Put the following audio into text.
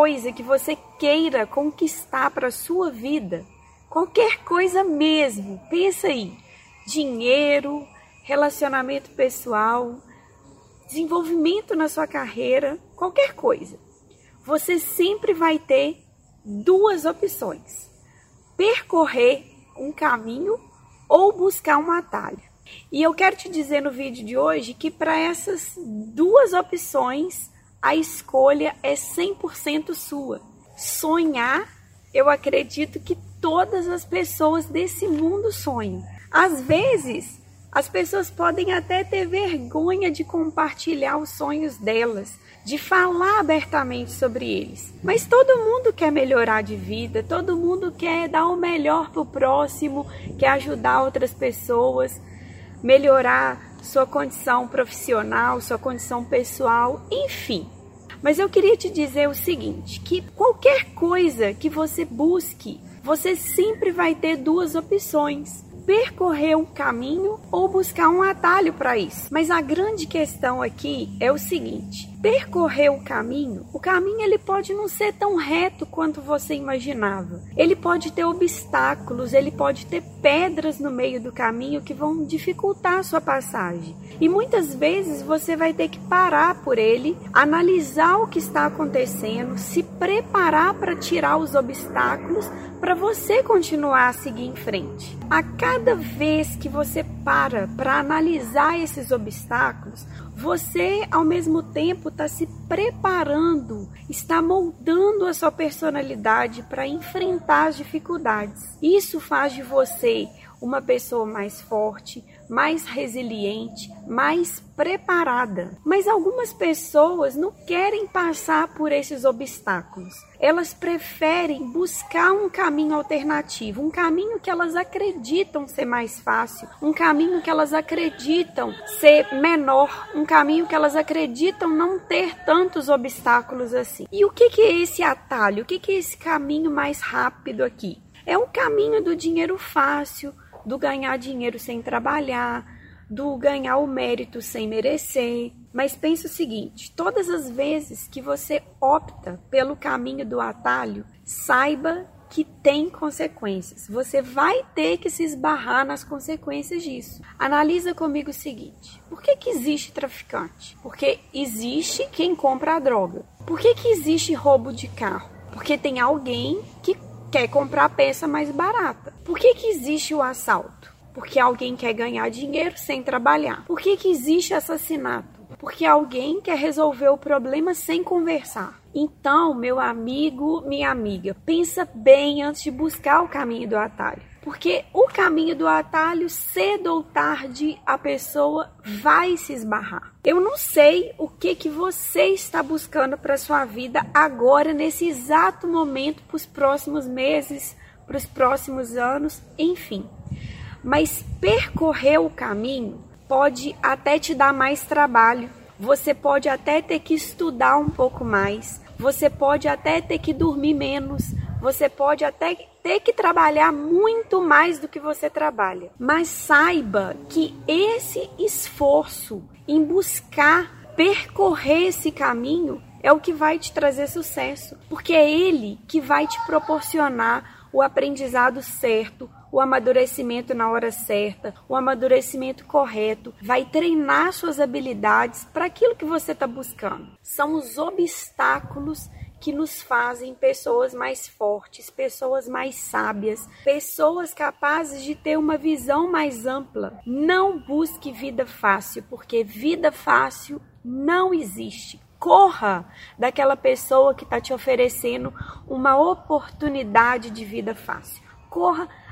Coisa que você queira conquistar para sua vida, qualquer coisa mesmo, pensa aí, dinheiro, relacionamento pessoal, desenvolvimento na sua carreira, qualquer coisa. Você sempre vai ter duas opções: percorrer um caminho ou buscar um atalho. E eu quero te dizer no vídeo de hoje que para essas duas opções a escolha é 100% sua. Sonhar, eu acredito que todas as pessoas desse mundo sonham. Às vezes, as pessoas podem até ter vergonha de compartilhar os sonhos delas, de falar abertamente sobre eles. Mas todo mundo quer melhorar de vida, todo mundo quer dar o melhor para o próximo, quer ajudar outras pessoas, melhorar sua condição profissional, sua condição pessoal, enfim. Mas eu queria te dizer o seguinte, que qualquer coisa que você busque, você sempre vai ter duas opções percorrer um caminho ou buscar um atalho para isso. Mas a grande questão aqui é o seguinte: percorrer um caminho, o caminho ele pode não ser tão reto quanto você imaginava. Ele pode ter obstáculos, ele pode ter pedras no meio do caminho que vão dificultar a sua passagem. E muitas vezes você vai ter que parar por ele, analisar o que está acontecendo, se preparar para tirar os obstáculos para você continuar a seguir em frente. A cada vez que você para para analisar esses obstáculos, você ao mesmo tempo está se preparando, está moldando a sua personalidade para enfrentar as dificuldades. Isso faz de você uma pessoa mais forte, mais resiliente, mais preparada. Mas algumas pessoas não querem passar por esses obstáculos. Elas preferem buscar um caminho alternativo, um caminho que elas acreditam ser mais fácil, um caminho que elas acreditam ser menor, um caminho que elas acreditam não ter tantos obstáculos assim. E o que, é esse atalho? O que é esse caminho mais rápido aqui? É o caminho do dinheiro fácil, do ganhar dinheiro sem trabalhar, do ganhar o mérito sem merecer. Mas pense o seguinte: todas as vezes que você opta pelo caminho do atalho, saiba que tem consequências. Você vai ter que se esbarrar nas consequências disso. Analisa comigo o seguinte: por que, que existe traficante? Porque existe quem compra a droga. Por que, que existe roubo de carro? Porque tem alguém que quer comprar peça mais barata. Por que, que existe o assalto? Porque alguém quer ganhar dinheiro sem trabalhar. Por que, que existe assassinato? Porque alguém quer resolver o problema sem conversar. Então, meu amigo, minha amiga, pensa bem antes de buscar o caminho do atalho. Porque o caminho do atalho, cedo ou tarde, a pessoa vai se esbarrar. Eu não sei o que que você está buscando para sua vida agora nesse exato momento, para os próximos meses, para os próximos anos, enfim. Mas percorrer o caminho pode até te dar mais trabalho. Você pode até ter que estudar um pouco mais. Você pode até ter que dormir menos. Você pode até ter que trabalhar muito mais do que você trabalha. Mas saiba que esse esforço em buscar percorrer esse caminho é o que vai te trazer sucesso, porque é ele que vai te proporcionar o aprendizado certo, o amadurecimento na hora certa, o amadurecimento correto, vai treinar suas habilidades para aquilo que você está buscando. São os obstáculos que nos fazem pessoas mais fortes, pessoas mais sábias, pessoas capazes de ter uma visão mais ampla. Não busque vida fácil, porque vida fácil não existe. Corra daquela pessoa que está te oferecendo uma oportunidade de vida fácil. Corra